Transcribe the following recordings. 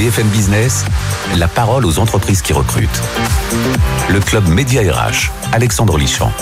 BFM Business, la parole aux entreprises qui recrutent. Le club Média RH, Alexandre Lichamp.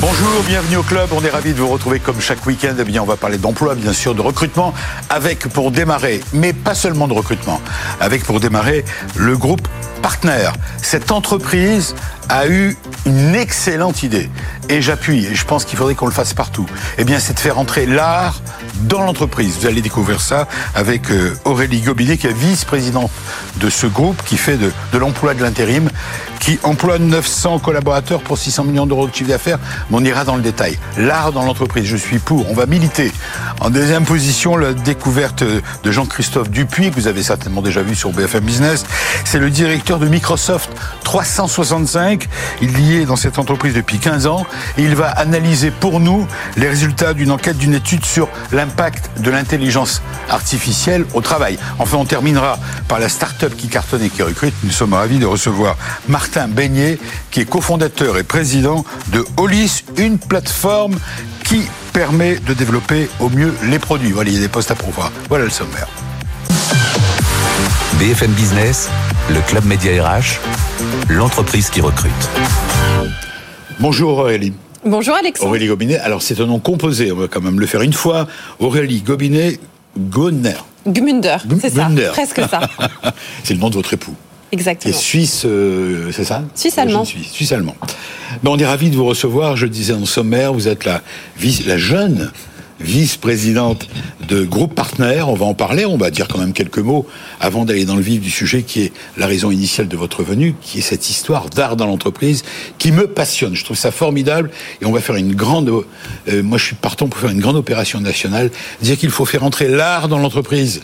Bonjour, bienvenue au club. On est ravis de vous retrouver comme chaque week-end. Eh bien, on va parler d'emploi, bien sûr, de recrutement, avec pour démarrer, mais pas seulement de recrutement, avec pour démarrer le groupe Partner. Cette entreprise a eu une excellente idée. Et j'appuie, et je pense qu'il faudrait qu'on le fasse partout. Eh bien, c'est de faire entrer l'art dans l'entreprise. Vous allez découvrir ça avec euh, Aurélie Gobinet, qui est vice-présidente de ce groupe, qui fait de, de l'emploi de l'intérim, qui emploie 900 collaborateurs pour 600 millions d'euros de chiffre d'affaires. Mais on ira dans le détail. L'art dans l'entreprise, je suis pour. On va militer. En deuxième position, la découverte de Jean-Christophe Dupuis, que vous avez certainement déjà vu sur BFM Business. C'est le directeur de Microsoft 365. Il y est dans cette entreprise depuis 15 ans et il va analyser pour nous les résultats d'une enquête, d'une étude sur l'impact de l'intelligence artificielle au travail. Enfin, on terminera par la start-up qui cartonne et qui recrute. Nous sommes ravis de recevoir Martin Beignet, qui est cofondateur et président de Olis, une plateforme qui permet de développer au mieux les produits. Voilà, il y a des postes à pourvoir. Voilà le sommaire. BFM Business, le club Média RH, l'entreprise qui recrute. Bonjour Aurélie. Bonjour Alexandre. Aurélie Gobinet. Alors c'est un nom composé, on va quand même le faire une fois. Aurélie Gobinet Gonner. Gmunder, c'est ça, Gmunder. presque ça. c'est le nom de votre époux. Exactement. suisse, euh, c'est ça Suisse-allemand. Suisse, suisse allemand. Ben, on est ravis de vous recevoir. Je le disais en sommaire, vous êtes la, vice, la jeune vice-présidente de Groupe Partenaire. On va en parler, on va dire quand même quelques mots avant d'aller dans le vif du sujet qui est la raison initiale de votre venue, qui est cette histoire d'art dans l'entreprise qui me passionne. Je trouve ça formidable et on va faire une grande... euh, moi, je suis partant pour faire une grande opération nationale, dire qu'il faut faire entrer l'art dans l'entreprise.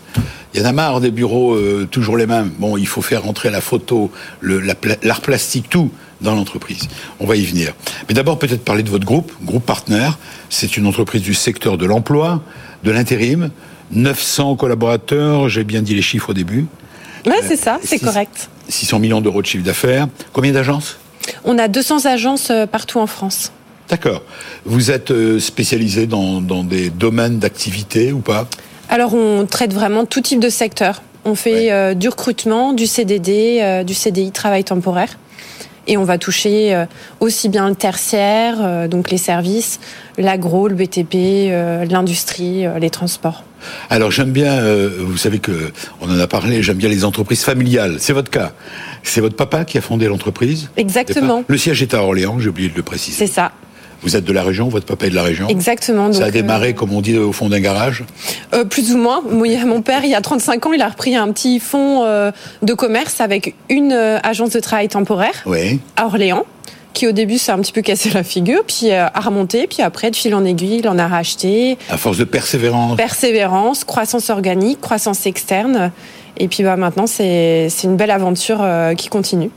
Il y en a marre des bureaux euh, toujours les mêmes. Bon, il faut faire rentrer la photo, le- la pla- l'art plastique, tout dans l'entreprise. On va y venir. Mais d'abord, peut-être parler de votre groupe, Groupe Partenaire. C'est une entreprise du secteur de l'emploi, de l'intérim. 900 collaborateurs, j'ai bien dit les chiffres au début. Ouais, c'est ça, c'est six- correct. 600 millions d'euros de chiffre d'affaires. Combien d'agences? On a 200 agences euh, partout en France. D'accord. Vous êtes euh, spécialisé dans, dans des domaines d'activité ou pas? Alors on traite vraiment tout type de secteur. On fait Ouais. euh, du recrutement, du CDD, euh, du CDI, travail temporaire. Et on va toucher euh, aussi bien le tertiaire, euh, donc les services, l'agro, le BTP, euh, l'industrie, les transports. Alors j'aime bien, euh, vous savez que on en a parlé, j'aime bien les entreprises familiales. C'est votre cas. C'est votre papa qui a fondé l'entreprise? Exactement. Le siège est à Orléans, j'ai oublié de le préciser. C'est ça, Vous êtes de la région, votre papa est de la région exactement. Ça a Donc, démarré, euh, comme on dit, au fond d'un garage Euh, plus ou moins. Mon père, il y a 35 ans, il a repris un petit fonds euh, de commerce avec une euh, agence de travail temporaire Oui. à Orléans, qui au début s'est un petit peu cassé la figure, puis euh, a remonté, puis après, de fil en aiguille, il en a racheté. À force de persévérance. Persévérance, croissance organique, croissance externe. Et puis bah, maintenant, c'est une belle aventure euh, qui continue.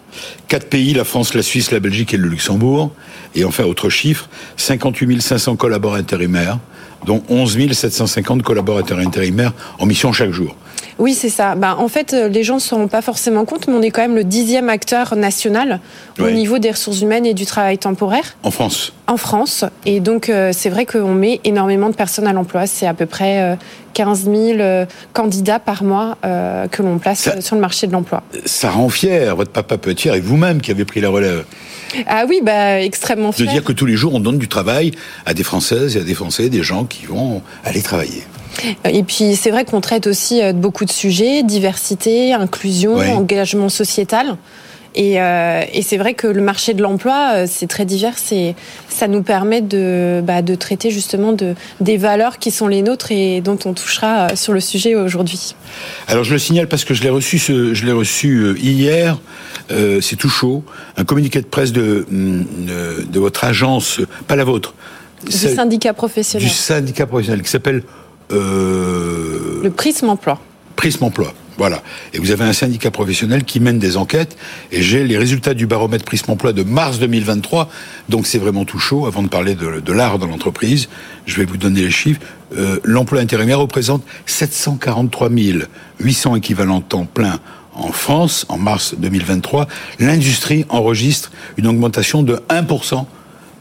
Quatre pays, la France, la Suisse, la Belgique et le Luxembourg. Et enfin, autre chiffre, 58 500 collaborateurs intérimaires, dont 11 750 collaborateurs intérimaires en mission chaque jour. Oui, c'est ça. Bah, en fait, euh, les gens ne se rendent pas forcément compte, mais on est quand même le dixième acteur national au niveau des ressources humaines et du travail temporaire. En France. en France. Et donc, euh, c'est vrai qu'on met énormément de personnes à l'emploi. C'est à peu près euh, 15 000 euh, candidats par mois euh, que l'on place Ça- sur le marché de l'emploi. Ça rend fier, votre papa peut être fier, et vous-même qui avez pris la relève, Ah oui, bah, extrêmement de fier. dire que tous les jours on donne du travail à des Françaises et à des Français, des gens qui vont aller travailler. Et puis, c'est vrai qu'on traite aussi euh, de beaucoup de sujets, diversité, inclusion, engagement sociétal. Et, euh, et c'est vrai que le marché de l'emploi, euh, c'est très divers et ça nous permet de, bah, de traiter justement de, des valeurs qui sont les nôtres et dont on touchera euh, sur le sujet aujourd'hui. Alors je le signale parce que je l'ai reçu, ce- je l'ai reçu euh, hier. euh, c'est tout chaud. Un communiqué de presse de hum, de, de votre agence, euh, pas la vôtre, Du syndicat professionnel. du syndicat professionnel qui s'appelle euh, Le prisme emploi. Prisme Emploi. Voilà. Et vous avez un syndicat professionnel qui mène des enquêtes. Et j'ai les résultats du baromètre Prisme Emploi de mars 2023. Donc c'est vraiment tout chaud. Avant de parler de, de l'art dans l'entreprise, je vais vous donner les chiffres. Euh, L'emploi intérimaire représente 743 800 équivalents temps plein en France en mars 2023. L'industrie enregistre une augmentation de 1%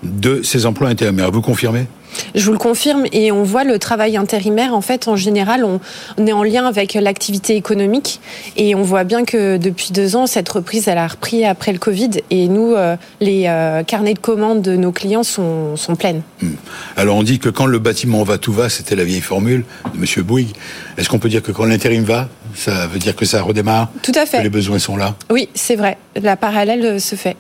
de ces emplois intérimaires. Vous confirmez? Je vous le confirme et on voit le travail intérimaire en fait en général on, est en lien avec l'activité économique et on voit bien que depuis deux ans cette reprise elle a repris après le Covid et nous euh, les euh, carnets de commandes de nos clients sont, sont pleines. Hmm. Alors on dit que quand le bâtiment va tout va c'était la vieille formule de Monsieur Bouygues. Est-ce qu'on peut dire que quand l'intérim va ça veut dire que ça redémarre? Tout à fait. Que les besoins sont là? Oui c'est vrai la parallèle se fait.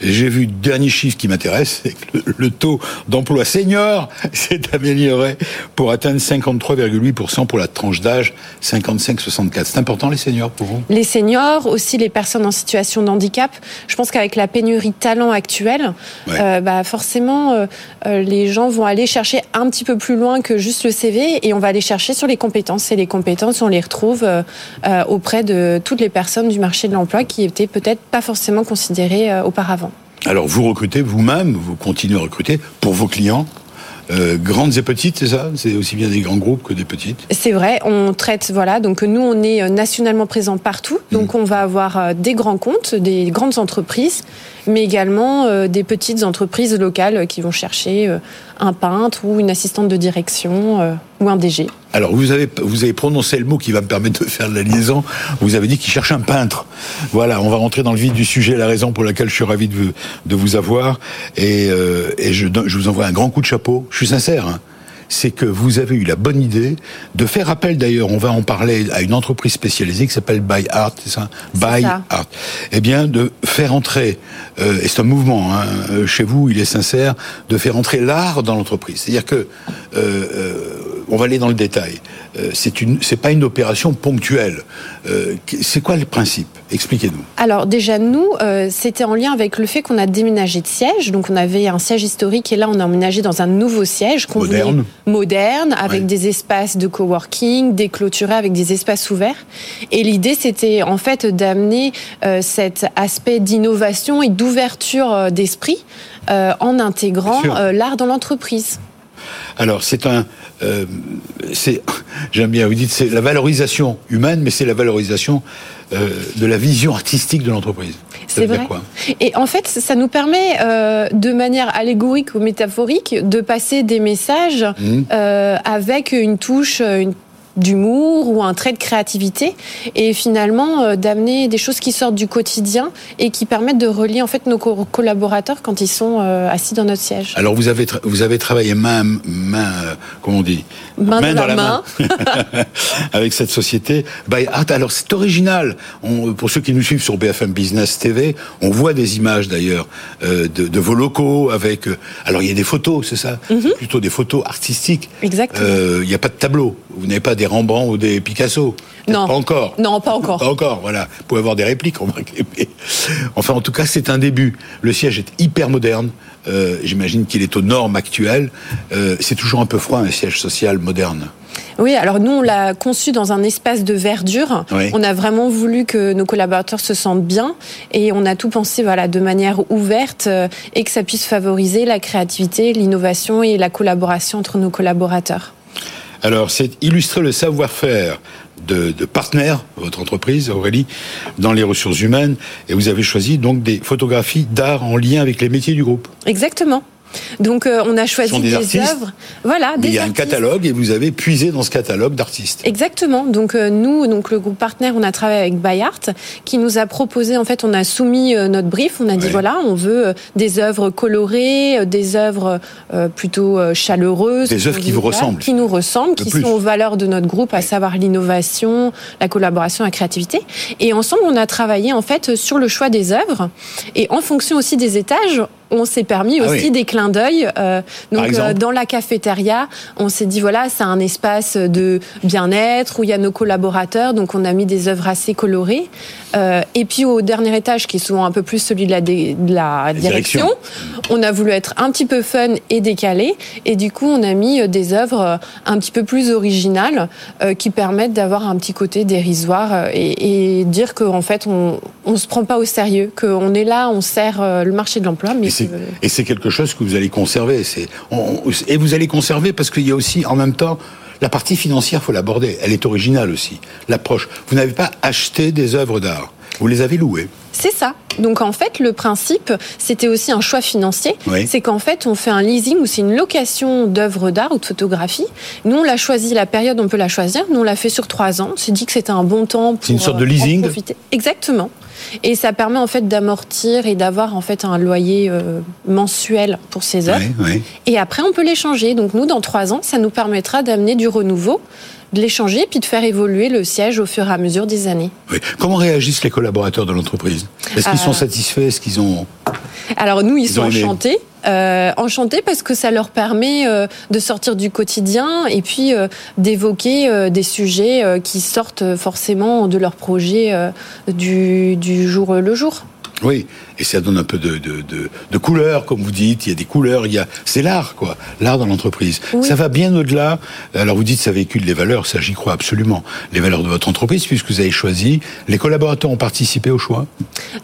J'ai vu le dernier chiffre qui m'intéresse, c'est que le, taux d'emploi senior s'est amélioré pour atteindre 53,8% pour la tranche d'âge 55-64. C'est important les seniors pour vous? Les seniors, aussi les personnes en situation de handicap. Je pense qu'avec la pénurie de talent actuelle, euh, bah forcément, euh, euh, les gens vont aller chercher un petit peu plus loin que juste le CV et on va aller chercher sur les compétences. Et les compétences, on les retrouve auprès de toutes les personnes du marché de l'emploi qui étaient peut-être pas forcément considérées auparavant. Alors vous recrutez vous-même, vous continuez à recruter pour vos clients euh, grandes et petites, c'est ça? C'est aussi bien des grands groupes que des petites? C'est vrai, on traite, voilà, donc nous on est euh, nationalement présent partout, donc mmh. on va avoir euh, des grands comptes, des grandes entreprises, mais également des petites entreprises locales qui vont chercher un peintre ou une assistante de direction ou un DG. Alors vous avez vous avez prononcé le mot qui va me permettre de faire la liaison. Vous avez dit qu'il cherche un peintre. Voilà, on va rentrer dans le vif du sujet, la raison pour laquelle je suis ravi de vous, de vous avoir et, et je, je vous envoie un grand coup de chapeau. Je suis sincère. Hein c'est que vous avez eu la bonne idée de faire appel d'ailleurs, on va en parler à une entreprise spécialisée qui s'appelle Buy Art, c'est ça? Buy Art. Eh bien, de faire entrer, euh, et c'est un mouvement, hein, euh, chez vous, il est sincère, de faire entrer l'art dans l'entreprise. C'est-à-dire que, euh, euh, on va aller dans le détail, euh, c'est une, c'est pas une opération ponctuelle. Euh, c'est quoi le principe? Expliquez-nous. Alors déjà nous, euh, c'était en lien avec le fait qu'on a déménagé de siège. Donc on avait un siège historique et là on a emménagé dans un nouveau siège moderne, moderne avec des espaces de coworking, déclôturés avec des espaces ouverts. Et l'idée c'était en fait d'amener cet aspect d'innovation et d'ouverture d'esprit en intégrant l'art dans l'entreprise. Alors c'est un, euh, c'est, j'aime bien, vous dites, c'est la valorisation humaine, mais c'est la valorisation euh, de la vision artistique de l'entreprise. C'est vrai. Quoi Et en fait, ça nous permet, euh, de manière allégorique ou métaphorique, de passer des messages mmh. avec une touche, une d'humour ou un trait de créativité et finalement euh, d'amener des choses qui sortent du quotidien et qui permettent de relier en fait nos collaborateurs quand ils sont euh, assis dans notre siège. Alors vous avez vous avez travaillé main main euh, comment on dit? Main, dans, la main, avec cette société. Alors c'est original. On, pour ceux qui nous suivent sur BFM Business TV, on voit des images d'ailleurs de, de, vos locaux avec. alors il y a des photos, c'est ça? Mhm. Plutôt des photos artistiques. Exactement. Il n'y a pas de tableau. Vous n'avez pas des Rembrandt ou des Picasso. Non. Pas encore. Non, pas encore. Pas encore, voilà. Vous pouvez avoir des répliques, Enfin, en tout cas, c'est un début. Le siège est hyper moderne. Euh, j'imagine qu'il est aux normes actuelles. Euh, c'est toujours un peu froid, un siège social moderne. Oui, alors nous, on l'a conçu dans un espace de verdure. On a vraiment voulu que nos collaborateurs se sentent bien et on a tout pensé voilà, de manière ouverte euh, et que ça puisse favoriser la créativité, l'innovation et la collaboration entre nos collaborateurs. Alors, c'est illustrer le savoir-faire de, de partenaires, votre entreprise, Aurélie, dans les ressources humaines. Et vous avez choisi donc des photographies d'art en lien avec les métiers du groupe. Exactement. Donc euh, on a choisi des, œuvres. Voilà, il y a un catalogue et vous avez puisé dans ce catalogue d'artistes. Exactement. Donc euh, nous, donc le groupe partenaire, on a travaillé avec Bayart qui nous a proposé en fait, on a soumis euh, notre brief, on a dit voilà, on veut des œuvres colorées, des œuvres plutôt chaleureuses, des œuvres qui vous ressemblent, qui nous ressemblent, qui sont aux valeurs de notre groupe, à savoir l'innovation, la collaboration, la créativité. Et ensemble, on a travaillé en fait sur le choix des œuvres et en fonction aussi des étages, on s'est permis ah aussi des clins d'œil. Euh, donc euh, dans la cafétéria, on s'est dit voilà, c'est un espace de bien-être où il y a nos collaborateurs, donc on a mis des œuvres assez colorées. Euh, et puis au dernier étage, qui est souvent un peu plus celui de la, de la direction, on a voulu être un petit peu fun et décalé, et du coup on a mis des œuvres un petit peu plus originales qui permettent d'avoir un petit côté dérisoire et, et dire qu'en fait on on se prend pas au sérieux, qu'on est là, on sert le marché de l'emploi, mais et c'est quelque chose que vous allez conserver. et vous allez conserver parce qu'il y a aussi, en même temps, la partie financière, faut l'aborder. Elle est originale aussi. L'approche. Vous n'avez pas acheté des œuvres d'art. Vous les avez louées. C'est ça. Donc en fait, le principe, c'était aussi un choix financier. Oui. C'est qu'en fait, on fait un leasing ou c'est une location d'œuvres d'art ou de photographie. Nous, on l'a choisi, la période, on peut la choisir. Nous, on l'a fait sur trois ans. On s'est dit que c'était un bon temps pour C'est une sorte de euh, leasing profiter. Exactement. Et ça permet en fait d'amortir et d'avoir en fait un loyer euh, mensuel pour ces œuvres. Et après, on peut les changer. Donc nous, dans trois ans, ça nous permettra d'amener du renouveau, de les changer, puis de faire évoluer le siège au fur et à mesure des années. oui. Comment réagissent les collaborateurs de l'entreprise? Est-ce qu'ils Euh, sont satisfaits? Est-ce qu'ils ont... Alors nous, ils, Ils sont enchantés. Euh, enchantés parce que ça leur permet euh, de sortir du quotidien et puis euh, d'évoquer euh, des sujets qui sortent forcément de leur projet du, du jour le jour. Oui, et ça donne un peu de, de, de, de couleur, comme vous dites. Il y a des couleurs, il y a... c'est l'art, quoi. L'art dans l'entreprise. Oui. Ça va bien au-delà. Alors vous dites ça véhicule les valeurs, ça j'y crois absolument. Les valeurs de votre entreprise, puisque vous avez choisi. Les collaborateurs ont participé au choix.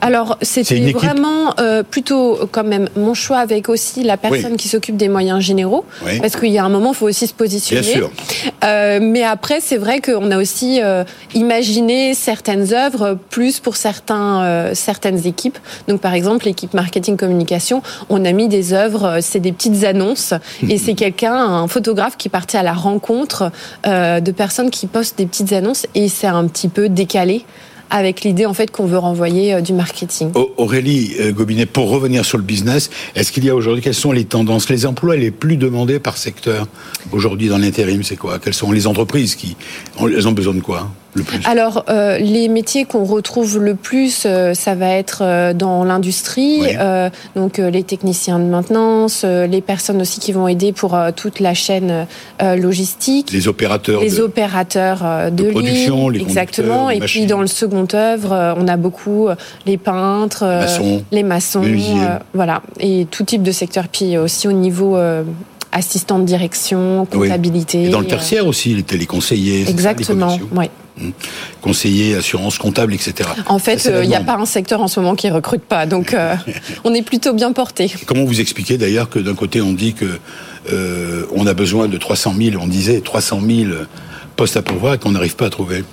Alors c'était vraiment euh, plutôt quand même mon choix avec aussi la personne Oui. qui s'occupe des moyens généraux Oui. parce qu'il y a un moment il faut aussi se positionner. Bien sûr. Euh, mais après c'est vrai qu'on a aussi euh, imaginé certaines œuvres plus pour certains certaines équipes. Donc par exemple l'équipe marketing communication, on a mis des œuvres, euh, c'est des petites annonces. Et c'est quelqu'un un photographe qui partait à la rencontre euh, de personnes qui postent des petites annonces. Et c'est un petit peu décalé avec l'idée en fait qu'on veut renvoyer euh, du marketing. Au- Aurélie Gobinet, pour revenir sur le business, est-ce qu'il y a aujourd'hui, quelles sont les tendances, les emplois les plus demandés par secteur aujourd'hui dans l'intérim, c'est quoi? Quelles sont les entreprises qui elles ont besoin de quoi? Le plus Alors, euh, les métiers qu'on retrouve le plus, euh, ça va être euh, dans l'industrie, Oui. donc les techniciens de maintenance, les personnes aussi qui vont aider pour toute la chaîne logistique. Les opérateurs Les de- opérateurs de, de production, ligne, les exactement. les Et machines. puis dans le second œuvre, on a beaucoup les peintres, maçons, les maçons, euh, voilà, et tout type de secteur. Puis aussi au niveau assistant de direction, Oui. comptabilité. Et dans le tertiaire aussi, les téléconseillers, ça, les Exactement. Ouais. conseillers, assurance comptable, etc. En fait, il n'y a pas un secteur en ce moment qui recrute pas, donc euh, on est plutôt bien porté. Comment vous expliquez d'ailleurs que d'un côté on dit que euh, on a besoin de 300 000, on disait 300 000 postes à pourvoir qu'on n'arrive pas à trouver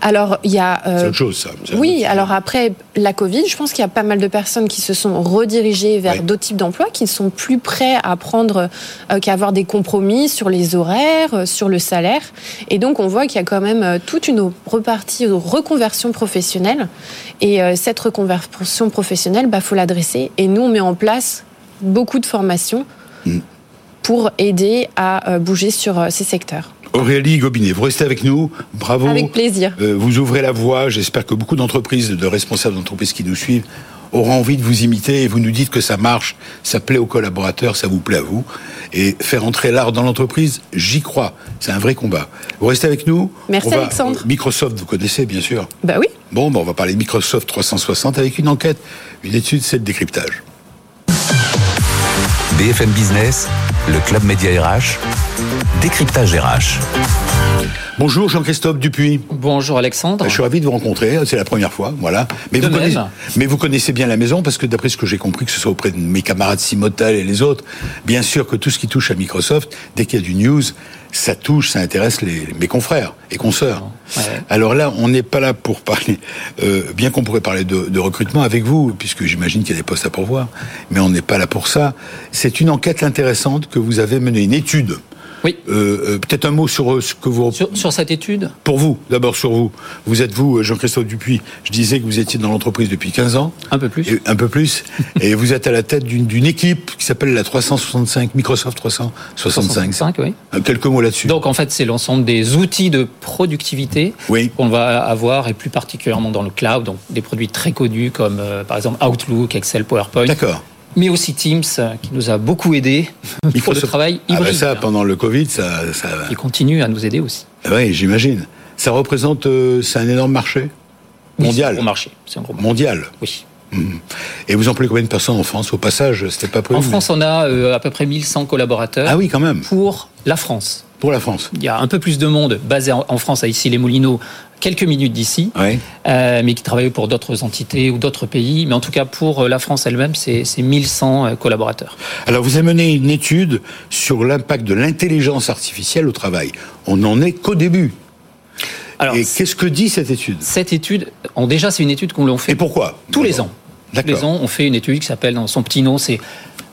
Alors, il y a. euh, C'est autre chose, ça. Oui, alors après la Covid, je pense qu'il y a pas mal de personnes qui se sont redirigées vers Oui. d'autres types d'emplois, qui sont plus prêts à prendre, euh, qu'à avoir des compromis sur les horaires, euh, sur le salaire. Et donc, on voit qu'il y a quand même euh, toute une repartie de reconversion professionnelle. Et euh, cette reconversion professionnelle, bah, faut l'adresser. Et nous, on met en place beaucoup de formations Mm. pour aider à bouger sur ces secteurs. Aurélie Gobinet, vous restez avec nous. Bravo. Avec plaisir. Euh, vous ouvrez la voie. J'espère que beaucoup d'entreprises, de responsables d'entreprises qui nous suivent, auront envie de vous imiter et vous nous dites que ça marche, ça plaît aux collaborateurs, ça vous plaît à vous. Et faire entrer l'art dans l'entreprise, j'y crois. C'est un vrai combat. Vous restez avec nous. Merci, va- Alexandre. Microsoft, vous connaissez bien sûr. Bah oui. Bon, ben, on va parler de Microsoft 360 avec une enquête, une étude, c'est le décryptage. BFM Business, le Club Média RH, décryptage RH. Bonjour Jean-Christophe Dupuis. Bonjour Alexandre. Je suis ravi de vous rencontrer, c'est la première fois, voilà. Mais De vous, même. connaissez, mais vous connaissez bien la maison parce que d'après ce que j'ai compris, que ce soit auprès de mes camarades Simotel et les autres, bien sûr que tout ce qui touche à Microsoft, dès qu'il y a du news, ça touche, ça intéresse les, mes confrères et consoeurs. Ouais. Alors là, on n'est pas là pour parler, euh, bien qu'on pourrait parler de, de recrutement avec vous, puisque j'imagine qu'il y a des postes à pourvoir, mais on n'est pas là pour ça. C'est une enquête intéressante que vous avez menée, une étude. Oui. Euh, euh, Peut-être un mot sur euh, ce que vous Sur, sur cette étude, pour vous, d'abord sur vous. Vous êtes vous, Jean-Christophe Dupuis. Je disais que vous étiez dans l'entreprise depuis 15 ans. un peu plus. Et un peu plus. et vous êtes à la tête d'une équipe qui s'appelle la 365, Microsoft 365. 65, oui. Quelques mots là-dessus. Donc en fait, c'est l'ensemble des outils de productivité Oui. qu'on va avoir, et plus particulièrement dans le cloud, donc des produits très connus comme euh, par exemple Outlook, Excel, PowerPoint, D'accord. Mais aussi Teams, euh, qui nous a beaucoup aidé pour le travail Ah ben hybride. ça, pendant le Covid, ça... ça... Il continue à nous aider aussi. Oui, j'imagine. Ça représente... euh, c'est un énorme marché Oui, Mondial. C'est un gros marché. C'est un gros marché. Mondial. Oui. Mhm. Et vous employez combien de personnes en France Au passage, c'était pas prévu. En France, on a euh, à peu près 1100 collaborateurs Ah oui, quand même. pour la France. Pour la France. Il y a un peu plus de monde basé en en France, à ici les Moulineaux, quelques minutes d'ici. Oui. euh, mais qui travaillent pour d'autres entités ou d'autres pays. Mais en tout cas, pour euh, la France elle-même, c'est c'est 1100 euh, collaborateurs. Alors, vous avez mené une étude sur l'impact de l'intelligence artificielle au travail. On n'en est qu'au début. Alors, et qu'est-ce que dit cette étude? Cette étude, déjà, c'est une étude qu'on fait. Et pourquoi? Tous les ans. Tous les ans, on fait une étude qui s'appelle, dans son petit nom, c'est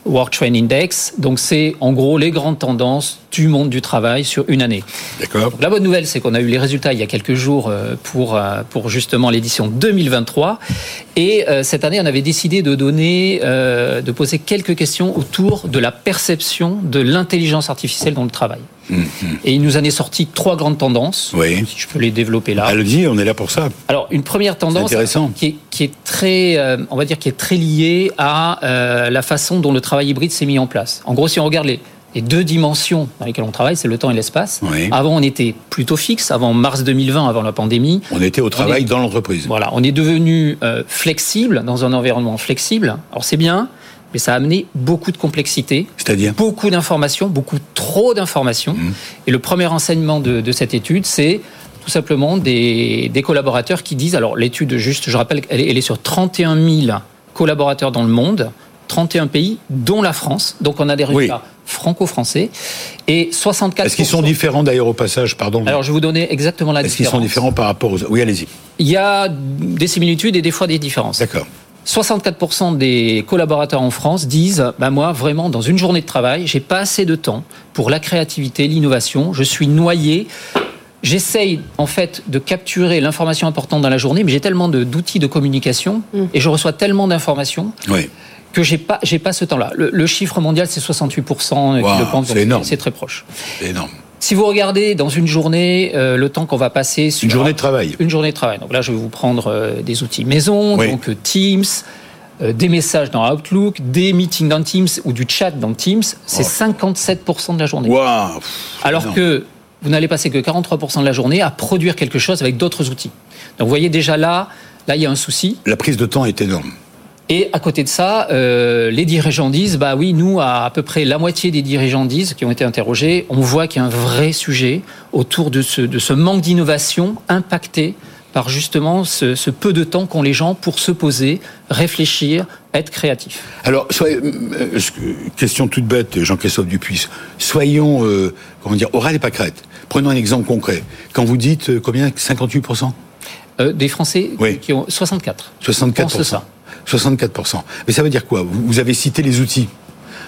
Work Train Index. Donc, c'est en gros les grandes tendances du monde du travail sur une année. D'accord. La bonne nouvelle, c'est qu'on a eu les résultats il y a quelques jours euh, pour, euh, pour justement l'édition 2023. Et euh, cette année, on avait décidé de donner, de poser quelques questions autour de la perception de l'intelligence artificielle dans le travail. Et il nous en est sorti trois grandes tendances. Oui. Si je peux les développer là. Allez-y, on est là pour ça. Alors, une première tendance qui est, qui est, très, on va dire, qui est très liée à la façon dont le travail hybride s'est mis en place. En gros, si on regarde les, les deux dimensions dans lesquelles on travaille, c'est le temps et l'espace. Avant, on était plutôt fixe. Avant mars 2020, avant la pandémie. On était au travail dans l'entreprise. Voilà, on est devenu euh, flexible dans un environnement flexible. Alors c'est bien, mais ça a amené beaucoup de complexité. C'est-à-dire Beaucoup d'informations, beaucoup trop d'informations. Mmh. Et le premier enseignement de, cette étude, c'est tout simplement des, collaborateurs qui disent, alors l'étude, juste, je rappelle, elle est, sur 31 000 collaborateurs dans le monde, 31 pays, dont la France. Donc on a des résultats franco-français. Et 64 Est-ce qu'ils sont différents d'ailleurs au passage Pardon. Alors je vais vous donner exactement la différence. Est-ce qu'ils sont différents par rapport aux. Oui, allez-y. Il y a des similitudes et des fois des différences. D'accord. 64% des collaborateurs en France disent bah moi vraiment dans une journée de travail j'ai pas assez de temps pour la créativité l'innovation je suis noyé J'essaye en fait de capturer l'information importante dans la journée, mais j'ai tellement d'outils de, communication mm. et je reçois tellement d'informations oui que j'ai pas, j'ai pas ce temps-là. Le, chiffre mondial, c'est 68% C'est énorme. C'est très proche. C'est énorme. Si vous regardez dans une journée euh, le temps qu'on va passer sur une journée de travail, une journée de travail. Donc là, je vais vous prendre euh, des outils maison, donc euh, Teams, des messages dans Outlook, des meetings dans Teams ou du chat dans Teams. C'est 57% de la journée. Alors que vous n'allez passer que 43% de la journée à produire quelque chose avec d'autres outils. Donc vous voyez déjà là, là il y a un souci. La prise de temps est énorme. Et à côté de ça, euh, les dirigeants disent, bah oui, nous, à, à peu près la moitié des dirigeants disent, qui ont été interrogés, on voit qu'il y a un vrai sujet autour de ce, de ce manque d'innovation impacté par justement ce, ce, peu de temps qu'ont les gens pour se poser, réfléchir, être créatifs. Alors, soyez, euh, question toute bête, Jean-Christophe Dupuis, soyons, euh, comment dire, oral et pas crête. Prenons un exemple concret. Quand vous dites euh, combien? 58% euh, Des Français qui ont 64. 64%. ça. 64%. Mais ça veut dire quoi? Vous avez cité les outils.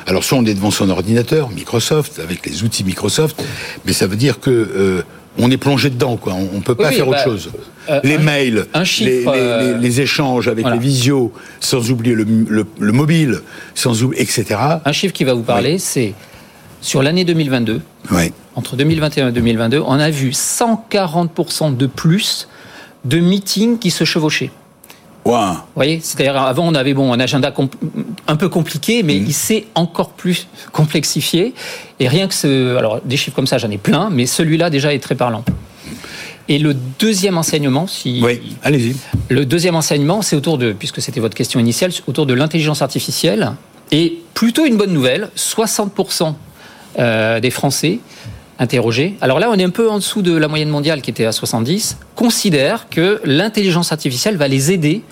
Alors soit on est devant son ordinateur, Microsoft, avec les outils Microsoft, mais ça veut dire que euh, on est plongé dedans, quoi. On, ne peut pas faire autre bah, chose. Euh, les mails, euh, les, échanges avec les visios, sans oublier le, mobile, sans oublier, etc. Un chiffre qui va vous parler, c'est sur l'année 2022. Entre 2021 et 2022, on a vu 140% de plus de meetings qui se chevauchaient. Vous voyez, c'est-à-dire avant on avait bon un agenda un peu compliqué, mais mm. il s'est encore plus complexifié. Et rien que ce, alors des chiffres comme ça, j'en ai plein, mais celui-là déjà est très parlant. Et le deuxième enseignement, si oui, allez-y. Le deuxième enseignement, c'est autour de, puisque c'était votre question initiale, autour de l'intelligence artificielle. Et plutôt une bonne nouvelle, 60% euh, des Français interrogés, alors là on est un peu en dessous de la moyenne mondiale qui était à 70, considèrent que l'intelligence artificielle va les aider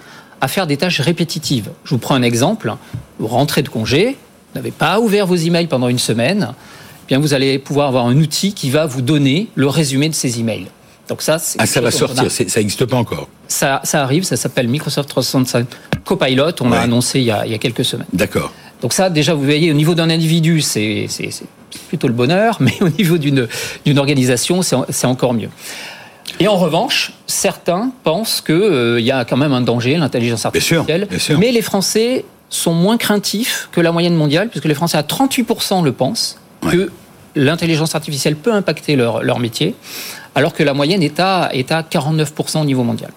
à faire des tâches répétitives. Je vous prends un exemple. Vous rentrez de congé, vous n'avez pas ouvert vos emails pendant une semaine, eh bien vous allez pouvoir avoir un outil qui va vous donner le résumé de ces emails. Donc ça, ah, ça va sortir, ça n'existe pas encore. Ça, ça arrive, ça s'appelle Microsoft 365 Copilot, on l'a annoncé il y, a, il y a quelques semaines. D'accord. Donc ça, déjà, vous voyez, au niveau d'un individu, c'est plutôt le bonheur, mais au niveau d'une organisation, c'est encore mieux. Et en revanche, certains pensent qu'il euh, y a quand même un danger, l'intelligence artificielle. Mais les Français sont moins craintifs que la moyenne mondiale, puisque les Français à 38% le pensent, que l'intelligence artificielle peut impacter leur, leur métier, alors que la moyenne est à, est à 49% au niveau mondial.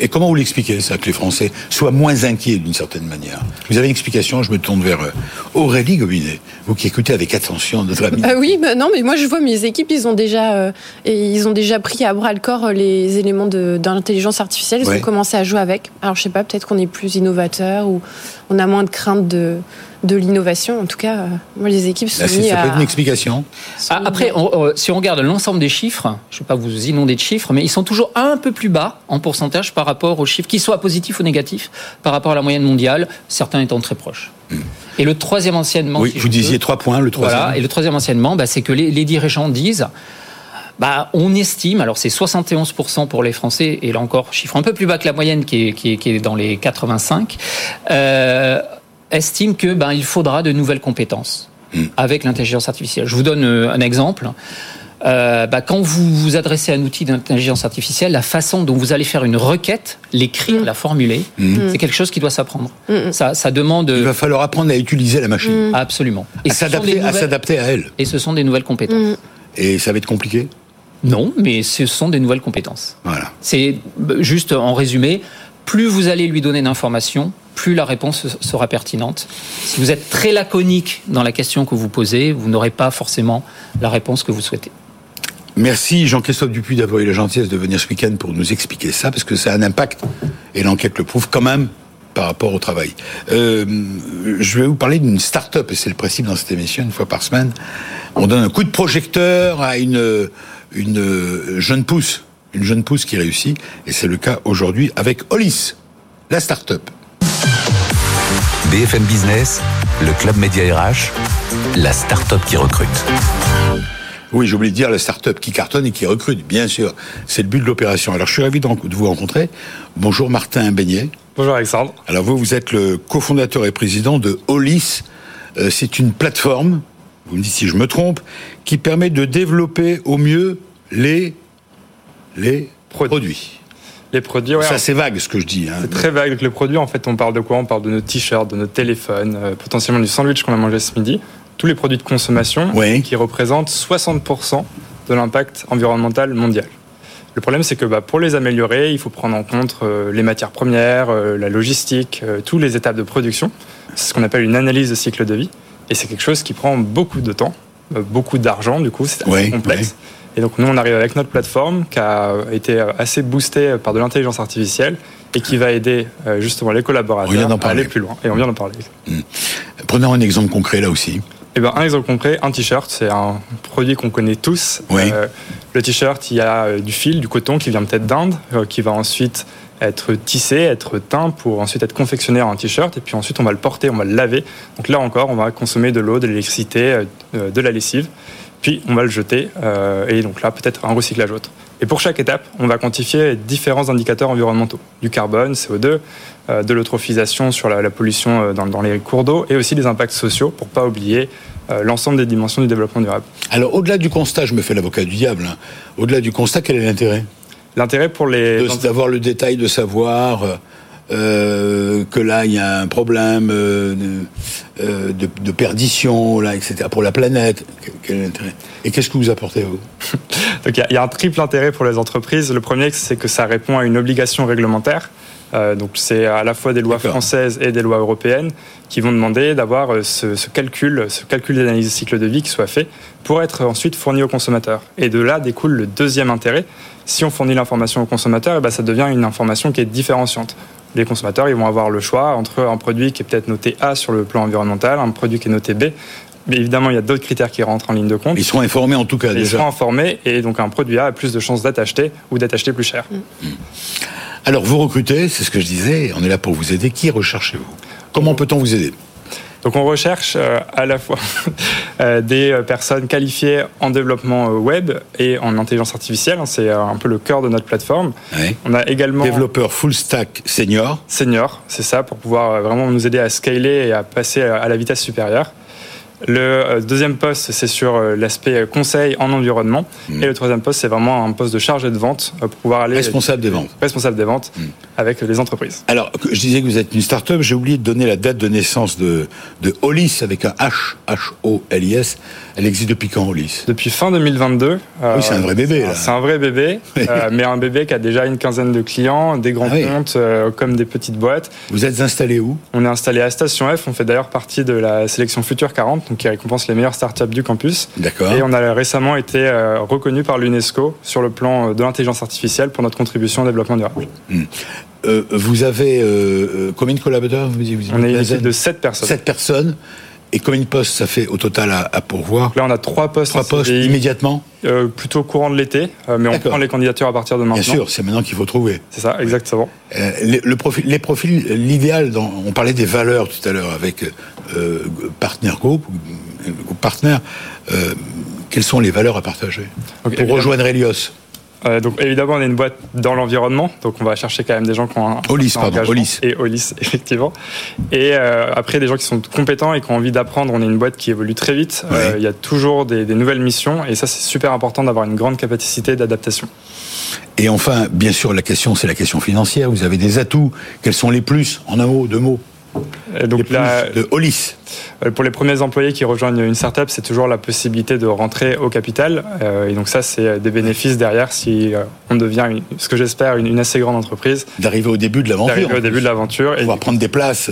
Et comment vous l'expliquez, ça, que les Français soient moins inquiets d'une certaine manière? Vous avez une explication Je me tourne vers euh, Aurélie Gobinet, vous qui écoutez avec attention notre ami. Ah oui, bah non, mais moi je vois mes équipes, ils ont déjà, euh, et ils ont déjà pris à bras le corps euh, les éléments de, l'intelligence artificielle. Ils ont commencé à jouer avec. Alors je sais pas, peut-être qu'on est plus innovateur ou on a moins de crainte de de l'innovation. En tout cas, euh, moi, les équipes sont mis Ça peut être une explication. Ah, après, si on regarde l'ensemble des chiffres, je ne vais pas vous inonder de chiffres, mais ils sont toujours un peu plus bas en pourcentage par rapport aux chiffres, qu'ils soient positifs ou négatifs, par rapport à la moyenne mondiale, certains étant très proches. Hmm. Et le troisième enseignement... Oui, vous disiez trois points, le troisième. Voilà, et le troisième enseignement, bah, c'est que les, les dirigeants disent bah, on estime, alors c'est 71% pour les Français, et là encore, chiffre un peu plus bas que la moyenne qui est, qui est, qui est dans les 85, euh, estime que ben, il faudra de nouvelles compétences mmh. avec l'intelligence artificielle. Je vous donne euh, un exemple. Euh, bah, quand vous vous adressez à un outil d'intelligence artificielle, la façon dont vous allez faire une requête, l'écrire, mm. la formuler, mm. c'est quelque chose qui doit s'apprendre. Ça, ça, demande. Il va falloir apprendre à utiliser la machine. Absolument. Et à s'adapter à elle. Et ce sont des nouvelles compétences. Et ça va être compliqué? Non, mais ce sont des nouvelles compétences. Voilà. C'est juste en résumé, plus vous allez lui donner d'informations, plus la réponse sera pertinente. Si vous êtes très laconique dans la question que vous posez, vous n'aurez pas forcément la réponse que vous souhaitez. Merci Jean-Christophe Dupuis d'avoir eu la gentillesse de venir ce week-end pour nous expliquer ça, parce que ça a un impact, et l'enquête le prouve quand même, par rapport au travail. Euh, je vais vous parler d'une start-up, et c'est le principe dans cette émission, une fois par semaine. On donne un coup de projecteur à une, une jeune pousse, une jeune pousse qui réussit, et c'est le cas aujourd'hui avec Olis, la start-up. BFM Business, le Club Média RH, la start-up qui recrute. Oui, j'ai oublié de dire la start-up qui cartonne et qui recrute, bien sûr. C'est le but de l'opération. Alors, je suis ravi de vous rencontrer. Bonjour Martin Beignet. Bonjour Alexandre. Alors, vous, vous êtes le cofondateur et président de Olis. Euh, c'est une plateforme, vous me dites si je me trompe, qui permet de développer au mieux les, les produits. Les produits, ouais. Ça, c'est vague ce que je dis. Hein. C'est très vague. Le produit, en fait, on parle de quoi? On parle de nos t-shirts, de nos téléphones, euh, potentiellement du sandwich qu'on a mangé ce midi tous les produits de consommation qui représentent 60% de l'impact environnemental mondial. Le problème, c'est que bah, pour les améliorer, il faut prendre en compte euh, les matières premières, euh, la logistique, toutes les étapes de production. C'est ce qu'on appelle une analyse de cycle de vie. Et c'est quelque chose qui prend beaucoup de temps, beaucoup d'argent, du coup, c'est assez complexe. Et donc, nous, on arrive avec notre plateforme qui a été assez boostée par de l'intelligence artificielle et qui va aider justement les collaborateurs à aller plus loin. Et on vient d'en parler. Hmm. Prenons un exemple concret là aussi. Eh ben, un exemple concret, un t-shirt, c'est un produit qu'on connaît tous. Euh, le t-shirt, il y a euh, du fil, du coton qui vient peut-être d'Inde, euh, qui va ensuite être tissé, être teint pour ensuite être confectionné en un t-shirt. Et puis ensuite, on va le porter, on va le laver. Donc là encore, on va consommer de l'eau, de l'électricité, de la lessive. Puis on va le jeter. et donc là, peut-être un recyclage autre. Et pour chaque étape, on va quantifier différents indicateurs environnementaux, du carbone, CO2, euh, de l'eutrophisation sur la, pollution euh, dans, les cours d'eau, et aussi des impacts sociaux, pour pas oublier euh, l'ensemble des dimensions du développement durable. Alors au-delà du constat, je me fais l'avocat du diable, hein, au-delà du constat, quel est l'intérêt? L'intérêt pour les... D'avoir le détail, de savoir... que là il y a un problème de, perdition là etc pour la planète quel est l'intérêt et qu'est-ce que vous apportez vous? Donc il y, a un triple intérêt pour les entreprises. Le premier, c'est que ça répond à une obligation réglementaire. Euh, donc c'est à la fois des lois françaises et des lois européennes qui vont demander d'avoir euh, ce, calcul, ce calcul d'analyse de cycle de vie qui soit fait pour être ensuite fourni aux consommateurs. Et de là découle le deuxième intérêt. Si on fournit l'information aux consommateurs, eh ben, ça devient une information qui est différenciante. Les consommateurs ils vont avoir le choix entre un produit qui est peut-être noté A sur le plan environnemental, un produit qui est noté B. Mais évidemment, il y a d'autres critères qui rentrent en ligne de compte. Ils seront informés en tout cas déjà. Ils seront informés et donc un produit A a plus de chances d'être acheté ou d'être acheté plus cher. Mm. Alors vous recrutez, c'est ce que je disais, on est là pour vous aider. Qui recherchez-vous? Comment peut-on vous aider? Donc on recherche euh, à la fois euh, des euh, personnes qualifiées en développement web et en intelligence artificielle. C'est un peu le cœur de notre plateforme. On a également développeur full stack senior. Senior, c'est ça pour pouvoir vraiment nous aider à scaler et à passer à la vitesse supérieure. Le euh, deuxième poste, c'est sur euh, l'aspect conseil en environnement. Hmm. Et le troisième poste, c'est vraiment un poste de chargé de vente euh, pour pouvoir aller. Responsable des ventes. Responsable des ventes hmm. avec les entreprises. Alors, je disais que vous êtes une start-up. J'ai oublié de donner la date de naissance de, de Hollis avec un H, H-O-L-I-S. Elle existe depuis quand, Hollis Depuis fin 2022. oui, c'est un vrai bébé, là. C'est un vrai bébé, mais un bébé qui a déjà une quinzaine de clients, des grands ah comptes comme des petites boîtes. Vous êtes installé où? On est installé à Station F. On fait d'ailleurs partie de la sélection Future 40 donc qui récompense les meilleures startups du campus. D'accord. Et on a récemment été euh, reconnu par l'UNESCO sur le plan euh, de l'intelligence artificielle pour notre contribution au développement durable. Hmm. Euh, vous avez combien de collaborateurs vous, On est une équipe de 7 personnes. 7 personnes. Et combien de postes ça fait au total à, pourvoir Là, on a trois postes. Trois postes immédiatement Plutôt courant de l'été, mais on prend les candidatures à partir de maintenant. Bien sûr, c'est maintenant qu'il faut trouver. C'est ça, exactement. le profil, les profils, l'idéal, on parlait des valeurs tout à l'heure avec Partner Group, groupe. Euh, quelles sont les valeurs à partager Pour rejoindre Helios euh, donc évidemment, on est une boîte dans l'environnement, donc on va chercher quand même des gens qui ont un Olis, pardon, Olis. et Olis effectivement. Et euh, après des gens qui sont compétents et qui ont envie d'apprendre. On est une boîte qui évolue très vite. Euh, il y a toujours des, des, nouvelles missions et ça c'est super important d'avoir une grande capacité d'adaptation. Et enfin, bien sûr, la question c'est la question financière. Vous avez des atouts. Quels sont les plus En un mot, deux mots. Donc la, de Olis. Euh, pour les premiers employés qui rejoignent une startup, c'est toujours la possibilité de rentrer au capital. Euh, et donc ça, c'est des bénéfices derrière si euh, on devient, ce que j'espère, une, assez grande entreprise. D'arriver au début de l'aventure. D'arriver au début de l'aventure. Pouvoir prendre des places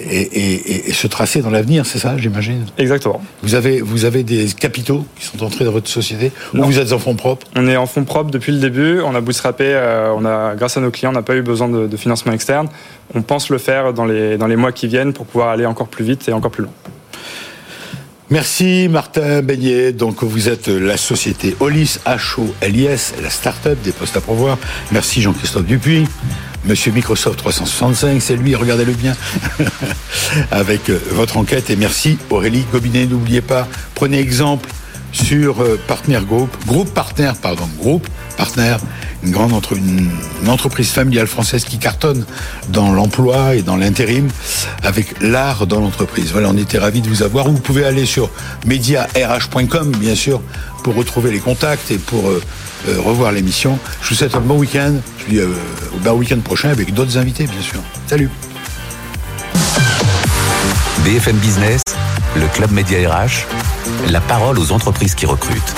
et, se tracer dans l'avenir, c'est ça, j'imagine Exactement. Vous avez, vous avez des capitaux qui sont entrés dans votre société ou vous êtes en fonds propres? On est en fonds propres depuis le début. On a bootstrappé, euh, on a, grâce à nos clients, on n'a pas eu besoin de, financement externe. On pense le faire dans les, dans les mois qui viennent pour pouvoir aller encore plus vite et encore plus loin. Merci Martin Beignet. Donc vous êtes la société Olis H-O-L-I-S, la start-up des postes à pourvoir. Merci Jean-Christophe Dupuis. Monsieur Microsoft 365, c'est lui, regardez-le bien, avec euh, votre enquête. Et merci Aurélie Gobinet. N'oubliez pas, prenez exemple sur euh, Partner Group, groupe Partner, pardon, groupe Partner, une grande entre, une, entreprise familiale française qui cartonne dans l'emploi et dans l'intérim avec l'art dans l'entreprise. Voilà, on était ravis de vous avoir. Vous pouvez aller sur mediarh.com, bien sûr, pour retrouver les contacts et pour euh, euh, revoir l'émission. Je vous souhaite un bon week-end. Je vous dis au bon week-end prochain avec d'autres invités, bien sûr. Salut. BFM Business, le Club Média RH, la parole aux entreprises qui recrutent.